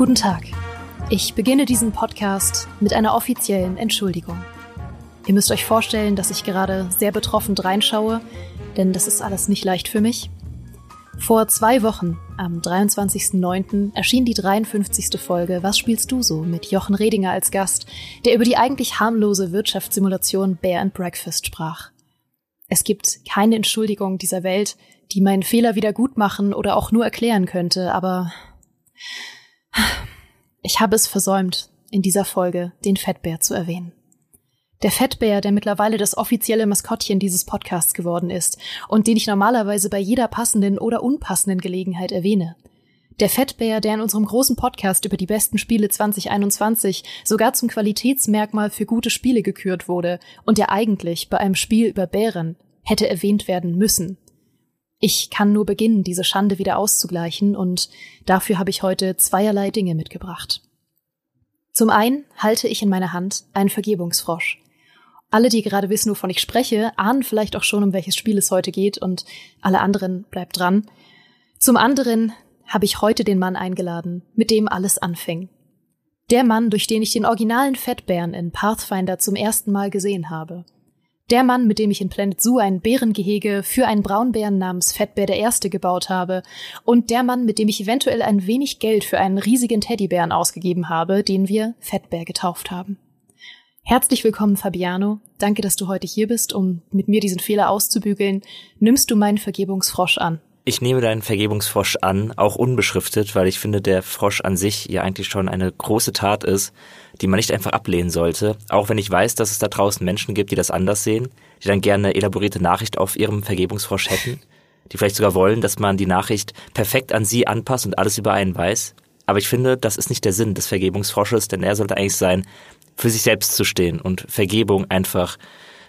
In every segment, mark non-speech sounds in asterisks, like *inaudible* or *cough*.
Guten Tag. Ich beginne diesen Podcast mit einer offiziellen Entschuldigung. Ihr müsst euch vorstellen, dass ich gerade sehr betroffen reinschaue, denn das ist alles nicht leicht für mich. Vor zwei Wochen, am 23.09., erschien die 53. Folge Was spielst du so? mit Jochen Redinger als Gast, der über die eigentlich harmlose Wirtschaftssimulation Bear and Breakfast sprach. Es gibt keine Entschuldigung dieser Welt, die meinen Fehler wieder gut machen oder auch nur erklären könnte, aber ich habe es versäumt, in dieser Folge den Fettbär zu erwähnen. Der Fettbär, der mittlerweile das offizielle Maskottchen dieses Podcasts geworden ist und den ich normalerweise bei jeder passenden oder unpassenden Gelegenheit erwähne. Der Fettbär, der in unserem großen Podcast über die besten Spiele 2021 sogar zum Qualitätsmerkmal für gute Spiele gekürt wurde und der eigentlich bei einem Spiel über Bären hätte erwähnt werden müssen. Ich kann nur beginnen, diese Schande wieder auszugleichen und dafür habe ich heute zweierlei Dinge mitgebracht. Zum einen halte ich in meiner Hand einen Vergebungsfrosch. Alle, die gerade wissen, wovon ich spreche, ahnen vielleicht auch schon, um welches Spiel es heute geht und alle anderen bleibt dran. Zum anderen habe ich heute den Mann eingeladen, mit dem alles anfing. Der Mann, durch den ich den originalen Fettbären in Pathfinder zum ersten Mal gesehen habe. Der Mann, mit dem ich in Planet Zoo ein Bärengehege für einen Braunbären namens Fettbär der Erste gebaut habe. Und der Mann, mit dem ich eventuell ein wenig Geld für einen riesigen Teddybären ausgegeben habe, den wir Fettbär getauft haben. Herzlich willkommen, Fabiano. Danke, dass du heute hier bist, um mit mir diesen Fehler auszubügeln. Nimmst du meinen Vergebungsfrosch an? Ich nehme deinen Vergebungsfrosch an, auch unbeschriftet, weil ich finde, der Frosch an sich ja eigentlich schon eine große Tat ist, die man nicht einfach ablehnen sollte. Auch wenn ich weiß, dass es da draußen Menschen gibt, die das anders sehen, die dann gerne eine elaborierte Nachricht auf ihrem Vergebungsfrosch hätten, die vielleicht sogar wollen, dass man die Nachricht perfekt an sie anpasst und alles über einen weiß. Aber ich finde, das ist nicht der Sinn des Vergebungsfrosches, denn er sollte eigentlich sein, für sich selbst zu stehen und Vergebung einfach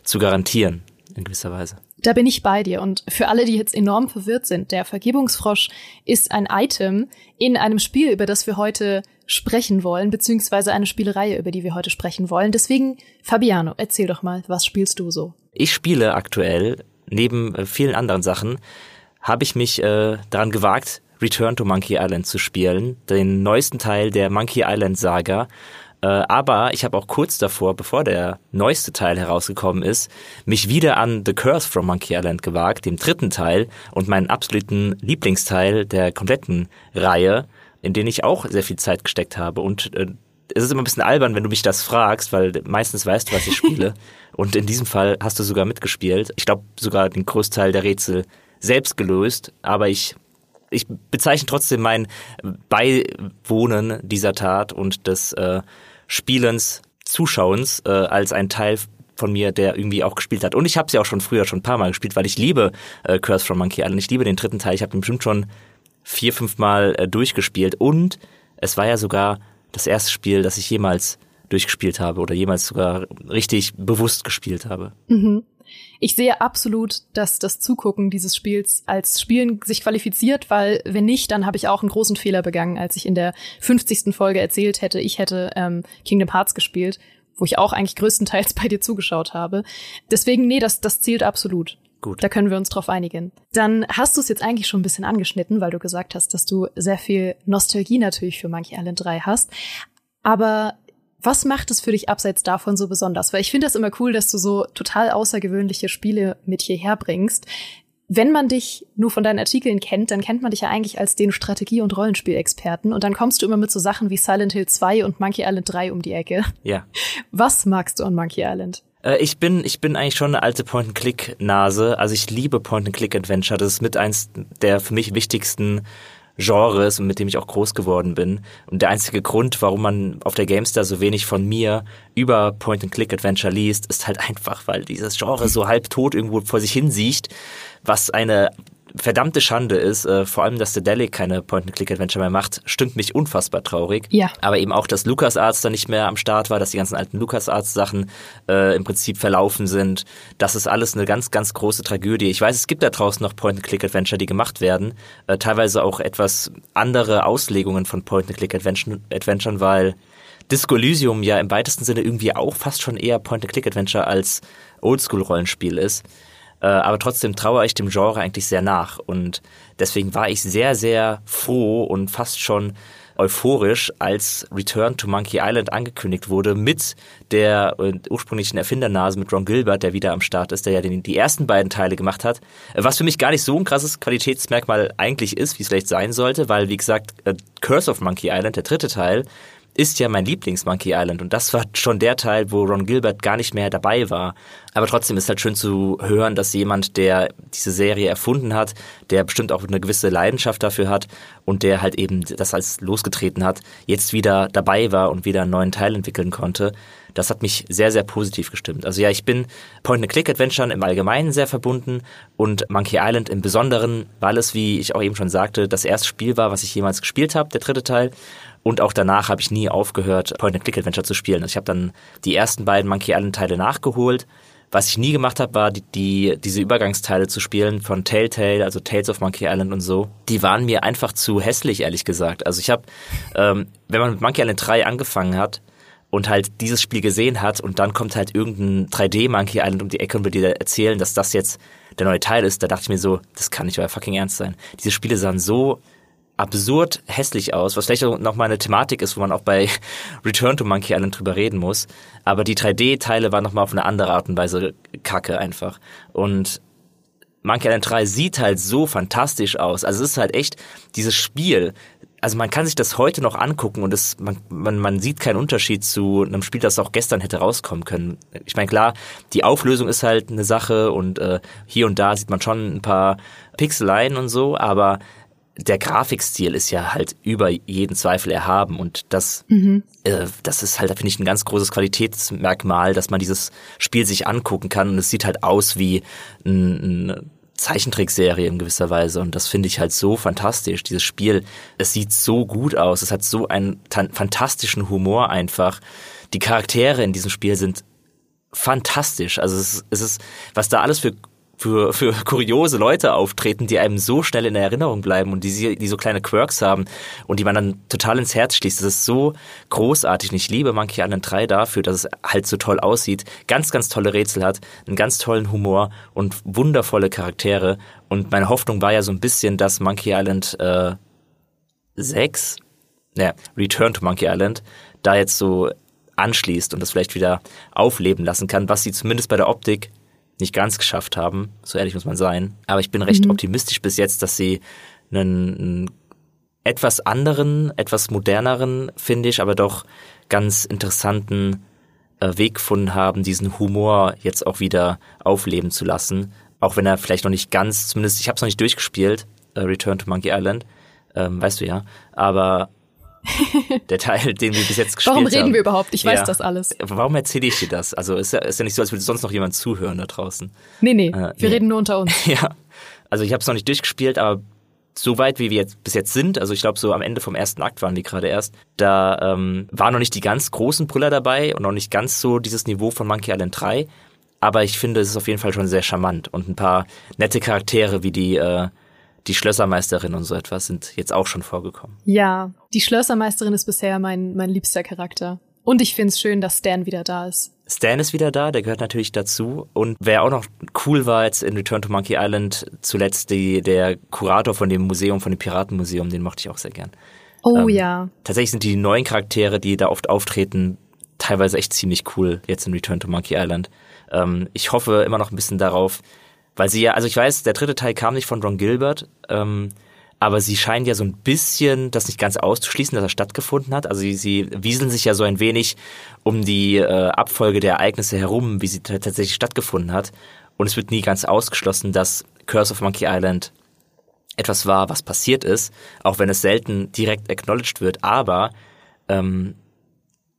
zu garantieren, in gewisser Weise. Da bin ich bei dir. Und für alle, die jetzt enorm verwirrt sind, der Vergebungsfrosch ist ein Item in einem Spiel, über das wir heute sprechen wollen, beziehungsweise eine Spielereihe, über die wir heute sprechen wollen. Deswegen, Fabiano, erzähl doch mal, was spielst du so? Ich spiele aktuell, neben äh, vielen anderen Sachen, habe ich mich äh, daran gewagt, Return to Monkey Island zu spielen, den neuesten Teil der Monkey Island Saga. Äh, aber ich habe auch kurz davor, bevor der neueste Teil herausgekommen ist, mich wieder an The Curse from Monkey Island gewagt, dem dritten Teil und meinen absoluten Lieblingsteil der kompletten Reihe, in den ich auch sehr viel Zeit gesteckt habe. Und äh, es ist immer ein bisschen albern, wenn du mich das fragst, weil meistens weißt du, was ich spiele. *laughs* und in diesem Fall hast du sogar mitgespielt. Ich glaube sogar den Großteil der Rätsel selbst gelöst, aber ich ich bezeichne trotzdem mein Beiwohnen dieser Tat und des äh, Spielens, Zuschauens äh, als ein Teil von mir, der irgendwie auch gespielt hat. Und ich habe sie auch schon früher schon ein paar Mal gespielt, weil ich liebe äh, Curse from Monkey Island. Ich liebe den dritten Teil. Ich habe den bestimmt schon vier, fünf Mal äh, durchgespielt. Und es war ja sogar das erste Spiel, das ich jemals durchgespielt habe oder jemals sogar richtig bewusst gespielt habe. Mhm. Ich sehe absolut, dass das Zugucken dieses Spiels als Spielen sich qualifiziert, weil wenn nicht, dann habe ich auch einen großen Fehler begangen, als ich in der 50. Folge erzählt hätte, ich hätte ähm, Kingdom Hearts gespielt, wo ich auch eigentlich größtenteils *laughs* bei dir zugeschaut habe. Deswegen, nee, das, das zählt absolut. Gut. Da können wir uns drauf einigen. Dann hast du es jetzt eigentlich schon ein bisschen angeschnitten, weil du gesagt hast, dass du sehr viel Nostalgie natürlich für Monkey Island 3 hast. Aber was macht es für dich abseits davon so besonders? Weil ich finde das immer cool, dass du so total außergewöhnliche Spiele mit hierher bringst. Wenn man dich nur von deinen Artikeln kennt, dann kennt man dich ja eigentlich als den Strategie- und Rollenspielexperten und dann kommst du immer mit so Sachen wie Silent Hill 2 und Monkey Island 3 um die Ecke. Ja. *laughs* Was magst du an Monkey Island? Äh, ich bin, ich bin eigentlich schon eine alte Point-and-Click-Nase. Also ich liebe Point-and-Click-Adventure. Das ist mit eins der für mich wichtigsten Genres und mit dem ich auch groß geworden bin. Und der einzige Grund, warum man auf der GameStar so wenig von mir über Point-and-Click-Adventure liest, ist halt einfach, weil dieses Genre so halb tot irgendwo vor sich hin sieht, was eine verdammte Schande ist, äh, vor allem, dass der Delic keine Point-and-Click-Adventure mehr macht, stimmt mich unfassbar traurig. Ja. Aber eben auch, dass LucasArts da nicht mehr am Start war, dass die ganzen alten LucasArts-Sachen äh, im Prinzip verlaufen sind. Das ist alles eine ganz, ganz große Tragödie. Ich weiß, es gibt da draußen noch Point-and-Click-Adventure, die gemacht werden. Äh, teilweise auch etwas andere Auslegungen von Point-and-Click-Adventuren, weil Disco Elysium ja im weitesten Sinne irgendwie auch fast schon eher Point-and-Click-Adventure als Oldschool-Rollenspiel ist. Äh, aber trotzdem traue ich dem Genre eigentlich sehr nach. Und deswegen war ich sehr, sehr froh und fast schon euphorisch, als Return to Monkey Island angekündigt wurde mit der äh, ursprünglichen Erfindernase mit Ron Gilbert, der wieder am Start ist, der ja den, die ersten beiden Teile gemacht hat. Was für mich gar nicht so ein krasses Qualitätsmerkmal eigentlich ist, wie es vielleicht sein sollte, weil, wie gesagt, äh, Curse of Monkey Island, der dritte Teil, ist ja mein Lieblings-Monkey Island und das war schon der Teil, wo Ron Gilbert gar nicht mehr dabei war. Aber trotzdem ist halt schön zu hören, dass jemand, der diese Serie erfunden hat, der bestimmt auch eine gewisse Leidenschaft dafür hat und der halt eben das als losgetreten hat, jetzt wieder dabei war und wieder einen neuen Teil entwickeln konnte. Das hat mich sehr, sehr positiv gestimmt. Also ja, ich bin Point-and-Click-Adventuren im Allgemeinen sehr verbunden und Monkey Island im Besonderen, weil es, wie ich auch eben schon sagte, das erste Spiel war, was ich jemals gespielt habe, der dritte Teil. Und auch danach habe ich nie aufgehört, Point-and-Click-Adventure zu spielen. Also ich habe dann die ersten beiden Monkey Island-Teile nachgeholt. Was ich nie gemacht habe, war die, die, diese Übergangsteile zu spielen von Telltale, also Tales of Monkey Island und so. Die waren mir einfach zu hässlich, ehrlich gesagt. Also ich habe, ähm, wenn man mit Monkey Island 3 angefangen hat, und halt dieses Spiel gesehen hat und dann kommt halt irgendein 3D Monkey Island um die Ecke und will dir erzählen, dass das jetzt der neue Teil ist, da dachte ich mir so, das kann nicht euer fucking Ernst sein. Diese Spiele sahen so absurd hässlich aus, was vielleicht auch noch mal eine Thematik ist, wo man auch bei *laughs* Return to Monkey Island drüber reden muss. Aber die 3D-Teile waren noch mal auf eine andere Art und Weise kacke einfach. Und Monkey Island 3 sieht halt so fantastisch aus. Also es ist halt echt dieses Spiel. Also man kann sich das heute noch angucken und es, man, man, man sieht keinen Unterschied zu einem Spiel, das auch gestern hätte rauskommen können. Ich meine, klar, die Auflösung ist halt eine Sache und äh, hier und da sieht man schon ein paar Pixeleien und so, aber der Grafikstil ist ja halt über jeden Zweifel erhaben und das, mhm. äh, das ist halt, finde ich, ein ganz großes Qualitätsmerkmal, dass man dieses Spiel sich angucken kann und es sieht halt aus wie ein, eine Zeichentrickserie in gewisser Weise und das finde ich halt so fantastisch. Dieses Spiel, es sieht so gut aus, es hat so einen fantastischen Humor einfach. Die Charaktere in diesem Spiel sind fantastisch. Also es ist, es ist, was da alles für für, für kuriose Leute auftreten, die einem so schnell in der Erinnerung bleiben und die, die so kleine Quirks haben und die man dann total ins Herz schließt. Das ist so großartig und ich liebe Monkey Island 3 dafür, dass es halt so toll aussieht, ganz, ganz tolle Rätsel hat, einen ganz tollen Humor und wundervolle Charaktere. Und meine Hoffnung war ja so ein bisschen, dass Monkey Island äh, 6, naja, Return to Monkey Island, da jetzt so anschließt und das vielleicht wieder aufleben lassen kann, was sie zumindest bei der Optik nicht ganz geschafft haben. So ehrlich muss man sein. Aber ich bin recht mhm. optimistisch bis jetzt, dass sie einen, einen etwas anderen, etwas moderneren, finde ich, aber doch ganz interessanten äh, Weg gefunden haben, diesen Humor jetzt auch wieder aufleben zu lassen. Auch wenn er vielleicht noch nicht ganz, zumindest ich habe es noch nicht durchgespielt, äh, Return to Monkey Island, ähm, weißt du ja. Aber *laughs* der Teil, den wir bis jetzt gespielt haben. Warum reden haben. wir überhaupt? Ich ja. weiß das alles. Warum erzähle ich dir das? Also ist ja, ist ja nicht so, als würde sonst noch jemand zuhören da draußen. Nee, nee, äh, wir nee. reden nur unter uns. *laughs* ja, also ich habe es noch nicht durchgespielt, aber so weit, wie wir jetzt bis jetzt sind, also ich glaube, so am Ende vom ersten Akt waren die gerade erst, da ähm, waren noch nicht die ganz großen Brüller dabei und noch nicht ganz so dieses Niveau von Monkey Island 3. Aber ich finde, es ist auf jeden Fall schon sehr charmant und ein paar nette Charaktere wie die äh, die Schlössermeisterin und so etwas sind jetzt auch schon vorgekommen. Ja, die Schlössermeisterin ist bisher mein, mein liebster Charakter. Und ich find's schön, dass Stan wieder da ist. Stan ist wieder da, der gehört natürlich dazu. Und wer auch noch cool war jetzt in Return to Monkey Island, zuletzt die, der Kurator von dem Museum, von dem Piratenmuseum, den mochte ich auch sehr gern. Oh ähm, ja. Tatsächlich sind die neuen Charaktere, die da oft auftreten, teilweise echt ziemlich cool jetzt in Return to Monkey Island. Ähm, ich hoffe immer noch ein bisschen darauf, weil sie ja, also ich weiß, der dritte Teil kam nicht von Ron Gilbert, ähm, aber sie scheinen ja so ein bisschen das nicht ganz auszuschließen, dass er stattgefunden hat. Also sie, sie wieseln sich ja so ein wenig um die äh, Abfolge der Ereignisse herum, wie sie tatsächlich stattgefunden hat. Und es wird nie ganz ausgeschlossen, dass Curse of Monkey Island etwas war, was passiert ist, auch wenn es selten direkt acknowledged wird. Aber ähm,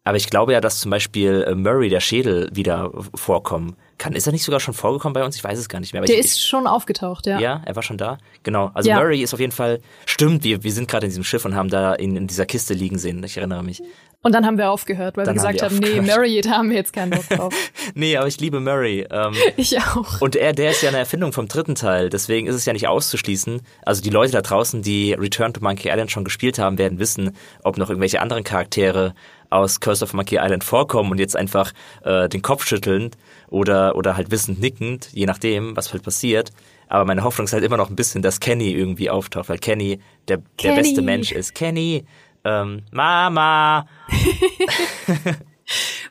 aber ich glaube ja, dass zum Beispiel äh, Murray, der Schädel, wieder vorkommen kann. Ist er nicht sogar schon vorgekommen bei uns? Ich weiß es gar nicht mehr. der ich, ist schon aufgetaucht, ja. Ja, er war schon da. Genau. Also ja. Murray ist auf jeden Fall, stimmt, wir, wir sind gerade in diesem Schiff und haben da ihn in dieser Kiste liegen sehen. Ich erinnere mich. Und dann haben wir aufgehört, weil dann wir gesagt haben, wir haben nee, Murray, da haben wir jetzt keinen Bock drauf. *laughs* nee, aber ich liebe Murray. Ähm, *laughs* ich auch. Und er, der ist ja eine Erfindung vom dritten Teil, deswegen ist es ja nicht auszuschließen. Also die Leute da draußen, die Return to Monkey Island schon gespielt haben, werden wissen, ob noch irgendwelche anderen Charaktere aus Curse of Monkey Island vorkommen und jetzt einfach äh, den Kopf schütteln oder, oder halt wissend nickend, je nachdem, was halt passiert. Aber meine Hoffnung ist halt immer noch ein bisschen, dass Kenny irgendwie auftaucht, weil Kenny der, Kenny. der beste Mensch ist. Kenny, Ähm, Mama! *laughs*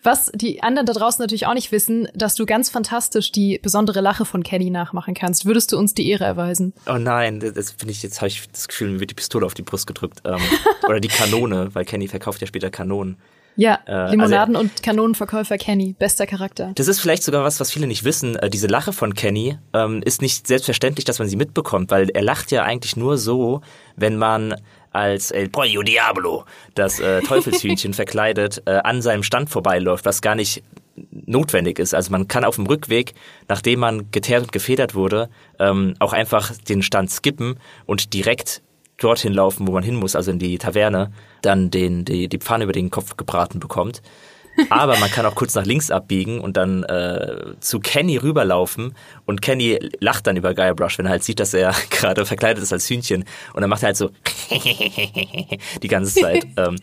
Was die anderen da draußen natürlich auch nicht wissen, dass du ganz fantastisch die besondere Lache von Kenny nachmachen kannst. Würdest du uns die Ehre erweisen? Oh nein, das finde ich, jetzt habe ich das Gefühl, mir wird die Pistole auf die Brust gedrückt. Ähm, *laughs* oder die Kanone, weil Kenny verkauft ja später Kanonen. Ja, äh, Limonaden- also, und Kanonenverkäufer Kenny, bester Charakter. Das ist vielleicht sogar was, was viele nicht wissen. Äh, diese Lache von Kenny ähm, ist nicht selbstverständlich, dass man sie mitbekommt, weil er lacht ja eigentlich nur so, wenn man als El Pollo Diablo, das äh, Teufelshühnchen *laughs* verkleidet, äh, an seinem Stand vorbeiläuft, was gar nicht notwendig ist. Also man kann auf dem Rückweg, nachdem man geteert und gefedert wurde, ähm, auch einfach den Stand skippen und direkt dorthin laufen, wo man hin muss, also in die Taverne, dann den, die, die Pfanne über den Kopf gebraten bekommt. Aber man kann auch kurz nach links abbiegen und dann äh, zu Kenny rüberlaufen und Kenny lacht dann über Guybrush, wenn er halt sieht, dass er *laughs* gerade verkleidet ist als Hühnchen und dann macht er halt so *laughs* die ganze Zeit. *laughs* Ähm,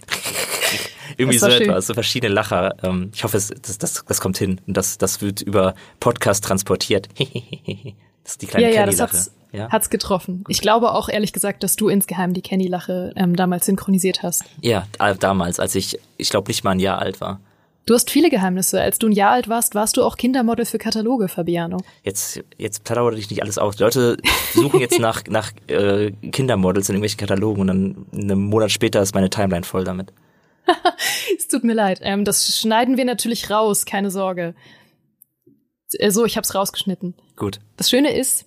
irgendwie so etwas, so verschiedene Lacher. Ähm, ich hoffe, es, das, das, das kommt hin und das, das wird über Podcast transportiert. das ist die kleine ja, Kenny-Lache. Ja, ja? Hat's getroffen. Ich glaube auch ehrlich gesagt, dass du insgeheim die Kenny-Lache ähm, damals synchronisiert hast. Ja, damals, als ich, ich glaube, nicht mal ein Jahr alt war. Du hast viele Geheimnisse. Als du ein Jahr alt warst, warst du auch Kindermodel für Kataloge, Fabiano. Jetzt, jetzt plaudere ich nicht alles aus. Die Leute suchen jetzt nach, *laughs* nach äh, Kindermodels in irgendwelchen Katalogen und dann einen Monat später ist meine Timeline voll damit. *laughs* es tut mir leid. Ähm, das schneiden wir natürlich raus, keine Sorge. Äh, so, ich hab's rausgeschnitten. Gut. Das Schöne ist,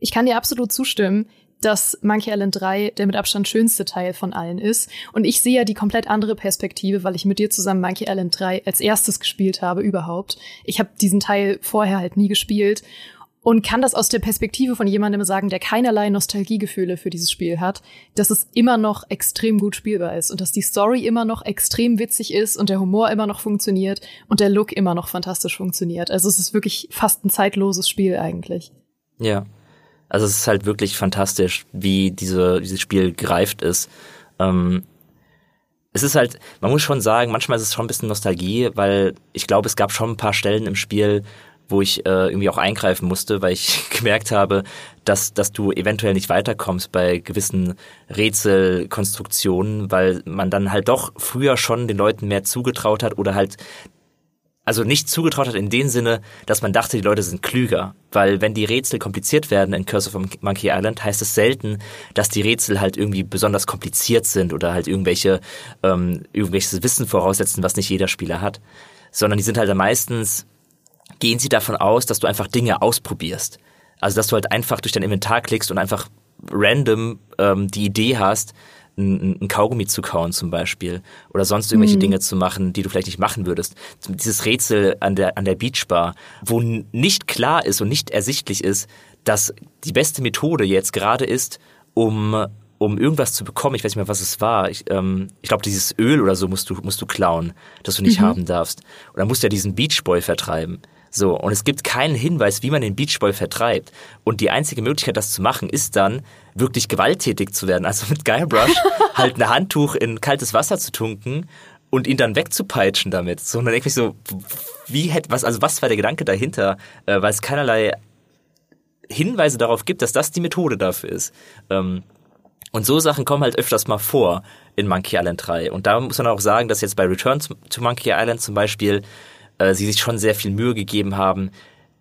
ich kann dir absolut zustimmen dass Monkey Island 3 der mit Abstand schönste Teil von allen ist. Und ich sehe ja die komplett andere Perspektive, weil ich mit dir zusammen Monkey Island 3 als erstes gespielt habe überhaupt. Ich habe diesen Teil vorher halt nie gespielt und kann das aus der Perspektive von jemandem sagen, der keinerlei Nostalgiegefühle für dieses Spiel hat, dass es immer noch extrem gut spielbar ist und dass die Story immer noch extrem witzig ist und der Humor immer noch funktioniert und der Look immer noch fantastisch funktioniert. Also es ist wirklich fast ein zeitloses Spiel eigentlich. Ja. Also es ist halt wirklich fantastisch, wie diese, dieses Spiel greift ist. Ähm, es ist halt, man muss schon sagen, manchmal ist es schon ein bisschen Nostalgie, weil ich glaube, es gab schon ein paar Stellen im Spiel, wo ich äh, irgendwie auch eingreifen musste, weil ich *laughs* gemerkt habe, dass, dass du eventuell nicht weiterkommst bei gewissen Rätselkonstruktionen, weil man dann halt doch früher schon den Leuten mehr zugetraut hat oder halt also nicht zugetraut hat in dem Sinne, dass man dachte, die Leute sind klüger. Weil wenn die Rätsel kompliziert werden in Curse of Monkey Island, heißt es selten, dass die Rätsel halt irgendwie besonders kompliziert sind oder halt irgendwelche, ähm, irgendwelches Wissen voraussetzen, was nicht jeder Spieler hat. Sondern die sind halt meistens, gehen sie davon aus, dass du einfach Dinge ausprobierst. Also dass du halt einfach durch dein Inventar klickst und einfach random ähm, die Idee hast, ein, ein Kaugummi zu kauen zum Beispiel oder sonst irgendwelche mhm. Dinge zu machen, die du vielleicht nicht machen würdest. Dieses Rätsel an der, an der Beachbar, wo nicht klar ist und nicht ersichtlich ist, dass die beste Methode jetzt gerade ist, um um irgendwas zu bekommen, ich weiß nicht mehr, was es war. Ich, ähm, ich glaube, dieses Öl oder so musst du, musst du klauen, das du nicht mhm. haben darfst. Und dann musst du ja diesen Beachboy vertreiben. So, und es gibt keinen Hinweis, wie man den Beachboy vertreibt. Und die einzige Möglichkeit, das zu machen, ist dann, wirklich gewalttätig zu werden. Also *laughs* mit Guybrush halt ein Handtuch in kaltes Wasser zu tunken und ihn dann wegzupeitschen damit. So, und dann denke ich so, wie hätte, was, also was war der Gedanke dahinter? Äh, weil es keinerlei Hinweise darauf gibt, dass das die Methode dafür ist. Ähm, und so Sachen kommen halt öfters mal vor in Monkey Island 3. Und da muss man auch sagen, dass jetzt bei Return to Monkey Island zum Beispiel äh, sie sich schon sehr viel Mühe gegeben haben,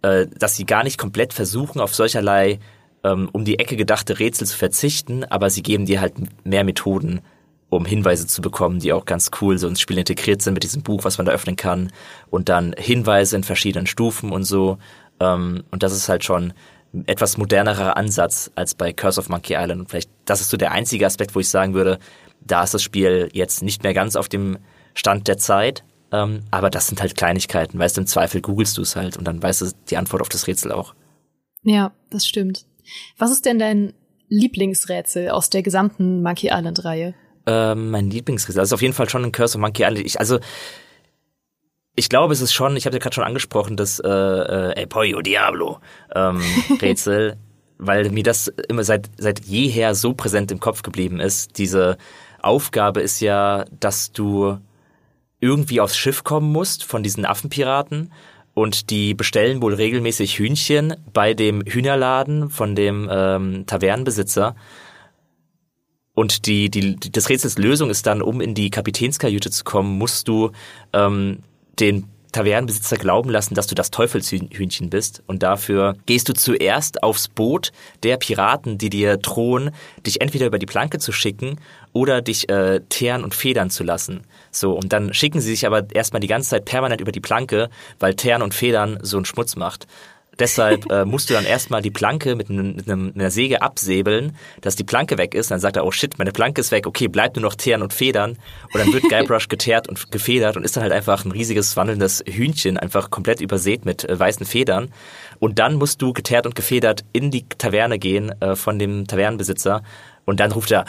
äh, dass sie gar nicht komplett versuchen, auf solcherlei ähm, um die Ecke gedachte Rätsel zu verzichten, aber sie geben dir halt mehr Methoden, um Hinweise zu bekommen, die auch ganz cool so ins Spiel integriert sind mit diesem Buch, was man da öffnen kann und dann Hinweise in verschiedenen Stufen und so. Ähm, und das ist halt schon etwas modernerer Ansatz als bei Curse of Monkey Island. Und vielleicht, das ist so der einzige Aspekt, wo ich sagen würde, da ist das Spiel jetzt nicht mehr ganz auf dem Stand der Zeit, ähm, aber das sind halt Kleinigkeiten. Weißt du, im Zweifel googelst du es halt und dann weißt du die Antwort auf das Rätsel auch. Ja, das stimmt. Was ist denn dein Lieblingsrätsel aus der gesamten Monkey Island-Reihe? Ähm, mein Lieblingsrätsel, also auf jeden Fall schon ein Curse of Monkey Island. Ich, also ich glaube, es ist schon, ich habe ja gerade schon angesprochen, das äh, äh, El Pollo Diablo ähm, *laughs* Rätsel, weil mir das immer seit seit jeher so präsent im Kopf geblieben ist. Diese Aufgabe ist ja, dass du irgendwie aufs Schiff kommen musst von diesen Affenpiraten und die bestellen wohl regelmäßig Hühnchen bei dem Hühnerladen von dem ähm, Tavernenbesitzer. Und die, die, das Rätsels Lösung ist dann, um in die Kapitänskajüte zu kommen, musst du ähm, den Tavernenbesitzer glauben lassen, dass du das Teufelshühnchen bist. Und dafür gehst du zuerst aufs Boot der Piraten, die dir drohen, dich entweder über die Planke zu schicken oder dich äh, teeren und federn zu lassen. So, und dann schicken sie sich aber erstmal die ganze Zeit permanent über die Planke, weil teeren und federn so einen Schmutz macht. Deshalb äh, musst du dann erstmal die Planke mit, einem, mit, einem, mit einer Säge absäbeln, dass die Planke weg ist. Dann sagt er, oh shit, meine Planke ist weg, okay, bleibt nur noch Teeren und Federn. Und dann wird Guybrush geteert und gefedert und ist dann halt einfach ein riesiges wandelndes Hühnchen, einfach komplett übersät mit äh, weißen Federn. Und dann musst du geteert und gefedert in die Taverne gehen äh, von dem Tavernenbesitzer. Und dann ruft er,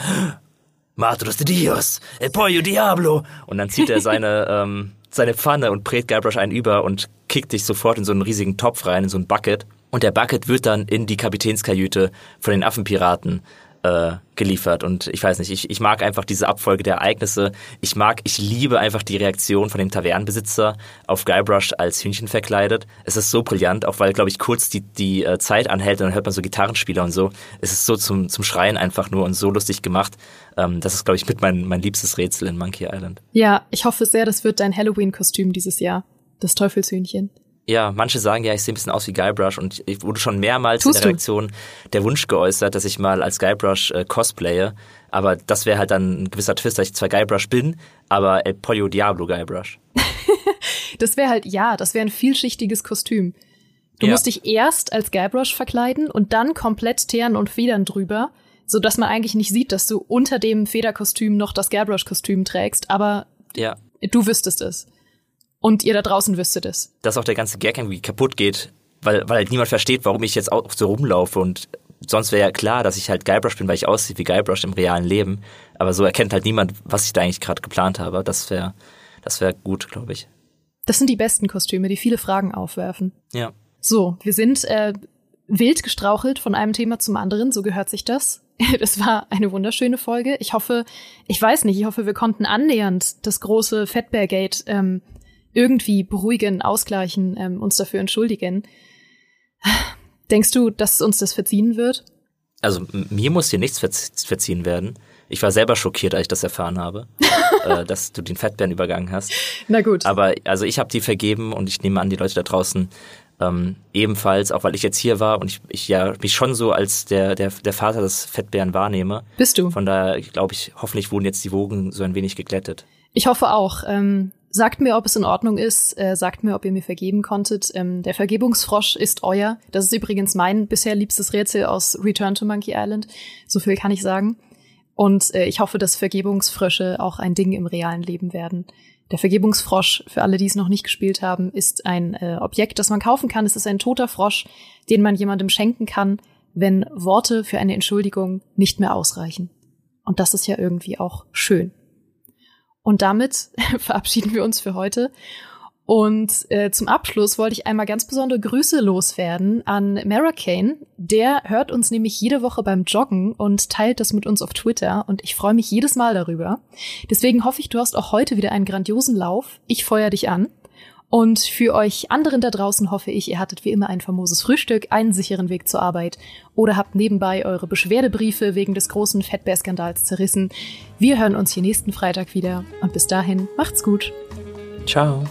Matros de Dios, el pollo diablo. Und dann zieht er seine, ähm, seine Pfanne und brät Guybrush einen über und kickt dich sofort in so einen riesigen Topf rein, in so ein Bucket. Und der Bucket wird dann in die Kapitänskajüte von den Affenpiraten äh, geliefert. Und ich weiß nicht, ich, ich mag einfach diese Abfolge der Ereignisse. Ich mag, ich liebe einfach die Reaktion von dem Tavernenbesitzer auf Guybrush als Hühnchen verkleidet. Es ist so brillant, auch weil, glaube ich, kurz die, die äh, Zeit anhält und dann hört man so Gitarrenspieler und so. Es ist so zum, zum Schreien einfach nur und so lustig gemacht. Ähm, das ist, glaube ich, mit mein, mein liebstes Rätsel in Monkey Island. Ja, ich hoffe sehr, das wird dein Halloween-Kostüm dieses Jahr. Das Teufelshühnchen. Ja, manche sagen ja, ich sehe ein bisschen aus wie Guybrush und ich wurde schon mehrmals Tust in der Reaktion der Wunsch geäußert, dass ich mal als Guybrush äh, cosplaye. Aber das wäre halt dann ein gewisser Twist, dass ich zwar Guybrush bin, aber El Pollo Diablo Guybrush. *laughs* das wäre halt, ja, das wäre ein vielschichtiges Kostüm. Du ja. musst dich erst als Guybrush verkleiden und dann komplett Teeren und Federn drüber, so dass man eigentlich nicht sieht, dass du unter dem Federkostüm noch das Guybrush-Kostüm trägst, aber ja. du wüsstest es. Und ihr da draußen wüsstet es. Dass auch der ganze Gag irgendwie kaputt geht, weil, weil halt niemand versteht, warum ich jetzt auch so rumlaufe und sonst wäre ja klar, dass ich halt Guybrush bin, weil ich aussehe wie Guybrush im realen Leben. Aber so erkennt halt niemand, was ich da eigentlich gerade geplant habe. Das wäre das wäre gut, glaube ich. Das sind die besten Kostüme, die viele Fragen aufwerfen. Ja. So, wir sind äh, wild gestrauchelt von einem Thema zum anderen, so gehört sich das. *laughs* Das war eine wunderschöne Folge. Ich hoffe, ich weiß nicht, ich hoffe, wir konnten annähernd das große Fatbear-Gate ähm, irgendwie beruhigen, ausgleichen, ähm, uns dafür entschuldigen. Denkst du, dass uns das verziehen wird? Also mir muss hier nichts verziehen werden. Ich war selber schockiert, als ich das erfahren habe, *laughs* äh, dass du den Fettbären übergangen hast. Na gut. Aber also ich habe die vergeben und ich nehme an, die Leute da draußen ähm, ebenfalls, auch weil ich jetzt hier war und ich, ich ja mich schon so als der, der, der Vater des Fettbären wahrnehme. Bist du? Von daher glaube ich, hoffentlich wurden jetzt die Wogen so ein wenig geglättet. Ich hoffe auch. Ähm, Sagt mir, ob es in Ordnung ist. Äh, sagt mir, ob ihr mir vergeben konntet. Ähm, der Vergebungsfrosch ist euer. Das ist übrigens mein bisher liebstes Rätsel aus Return to Monkey Island. So viel kann ich sagen. Und äh, ich hoffe, dass Vergebungsfrösche auch ein Ding im realen Leben werden. Der Vergebungsfrosch, für alle, die es noch nicht gespielt haben, ist ein äh, Objekt, das man kaufen kann. Es ist ein toter Frosch, den man jemandem schenken kann, wenn Worte für eine Entschuldigung nicht mehr ausreichen. Und das ist ja irgendwie auch schön. Und damit *laughs* verabschieden wir uns für heute. Und äh, zum Abschluss wollte ich einmal ganz besondere Grüße loswerden an Mara Kane. Der hört uns nämlich jede Woche beim Joggen und teilt das mit uns auf Twitter. Und ich freue mich jedes Mal darüber. Deswegen hoffe ich, du hast auch heute wieder einen grandiosen Lauf. Ich feuer dich an. Und für euch anderen da draußen hoffe ich, ihr hattet wie immer ein famoses Frühstück, einen sicheren Weg zur Arbeit oder habt nebenbei eure Beschwerdebriefe wegen des großen Fettbär-Skandals zerrissen. Wir hören uns hier nächsten Freitag wieder und bis dahin macht's gut. Ciao.